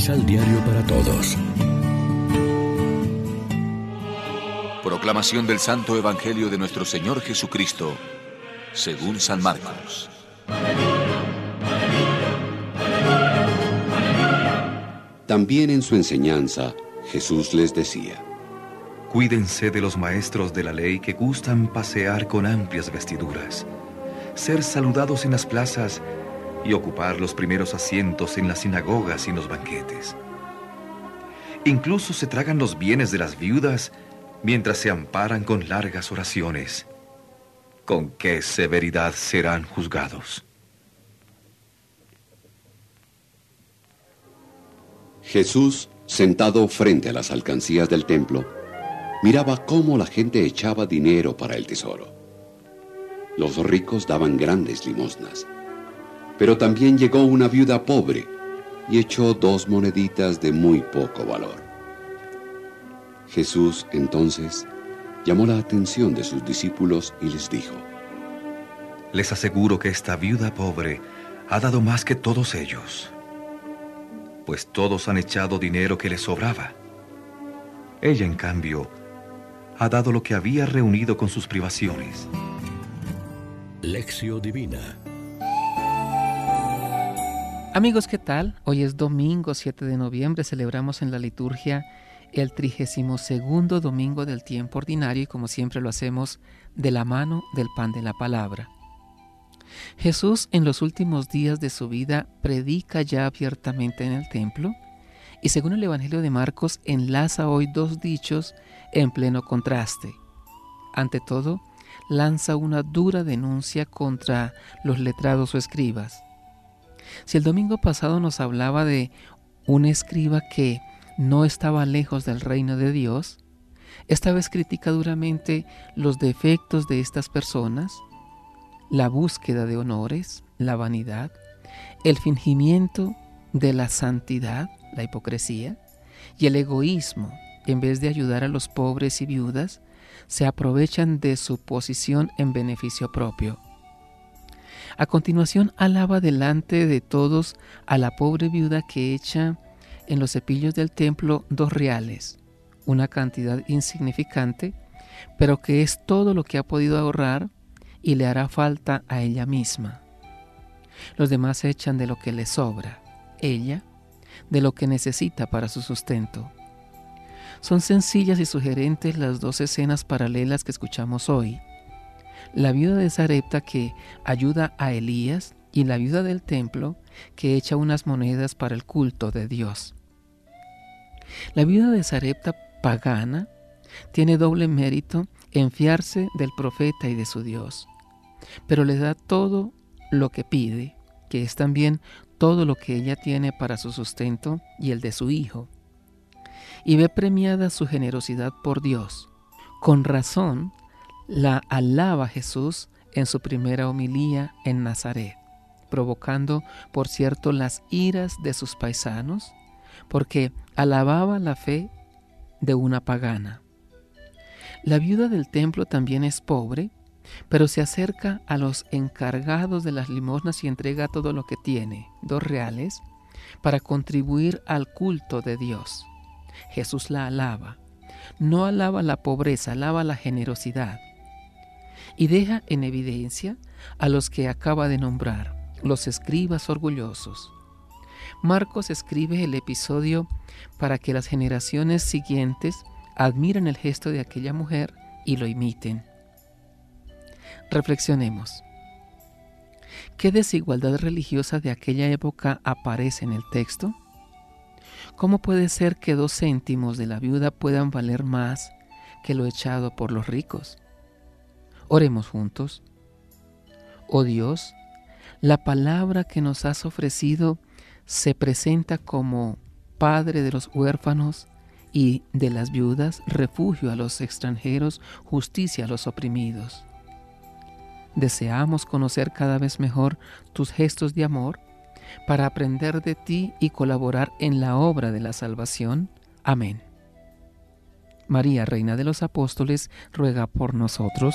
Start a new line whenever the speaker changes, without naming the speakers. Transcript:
Misal Diario para Todos.
Proclamación del Santo Evangelio de nuestro Señor Jesucristo, según San Marcos.
También en su enseñanza, Jesús les decía,
Cuídense de los maestros de la ley que gustan pasear con amplias vestiduras, ser saludados en las plazas y ocupar los primeros asientos en las sinagogas y en los banquetes. Incluso se tragan los bienes de las viudas mientras se amparan con largas oraciones. ¿Con qué severidad serán juzgados?
Jesús, sentado frente a las alcancías del templo, miraba cómo la gente echaba dinero para el tesoro. Los ricos daban grandes limosnas. Pero también llegó una viuda pobre y echó dos moneditas de muy poco valor. Jesús entonces llamó la atención de sus discípulos y les dijo,
Les aseguro que esta viuda pobre ha dado más que todos ellos, pues todos han echado dinero que les sobraba. Ella, en cambio, ha dado lo que había reunido con sus privaciones.
Lección Divina
Amigos, ¿qué tal? Hoy es domingo 7 de noviembre, celebramos en la liturgia el 32 domingo del tiempo ordinario y como siempre lo hacemos de la mano del pan de la palabra. Jesús en los últimos días de su vida predica ya abiertamente en el templo y según el Evangelio de Marcos enlaza hoy dos dichos en pleno contraste. Ante todo, lanza una dura denuncia contra los letrados o escribas si el domingo pasado nos hablaba de un escriba que no estaba lejos del reino de Dios, esta vez critica duramente los defectos de estas personas, la búsqueda de honores, la vanidad, el fingimiento de la santidad, la hipocresía, y el egoísmo, en vez de ayudar a los pobres y viudas, se aprovechan de su posición en beneficio propio. A continuación alaba delante de todos a la pobre viuda que echa en los cepillos del templo dos reales, una cantidad insignificante, pero que es todo lo que ha podido ahorrar y le hará falta a ella misma. Los demás echan de lo que le sobra, ella de lo que necesita para su sustento. Son sencillas y sugerentes las dos escenas paralelas que escuchamos hoy la viuda de Sarepta que ayuda a Elías y la viuda del templo que echa unas monedas para el culto de Dios. La viuda de Sarepta pagana tiene doble mérito en fiarse del profeta y de su Dios, pero le da todo lo que pide, que es también todo lo que ella tiene para su sustento y el de su hijo, y ve premiada su generosidad por Dios. Con razón, la alaba Jesús en su primera homilía en Nazaret, provocando, por cierto, las iras de sus paisanos, porque alababa la fe de una pagana. La viuda del templo también es pobre, pero se acerca a los encargados de las limosnas y entrega todo lo que tiene, dos reales, para contribuir al culto de Dios. Jesús la alaba. No alaba la pobreza, alaba la generosidad y deja en evidencia a los que acaba de nombrar, los escribas orgullosos. Marcos escribe el episodio para que las generaciones siguientes admiren el gesto de aquella mujer y lo imiten. Reflexionemos. ¿Qué desigualdad religiosa de aquella época aparece en el texto? ¿Cómo puede ser que dos céntimos de la viuda puedan valer más que lo echado por los ricos? Oremos juntos. Oh Dios, la palabra que nos has ofrecido se presenta como Padre de los huérfanos y de las viudas, refugio a los extranjeros, justicia a los oprimidos. Deseamos conocer cada vez mejor tus gestos de amor para aprender de ti y colaborar en la obra de la salvación. Amén. María, Reina de los Apóstoles, ruega por nosotros.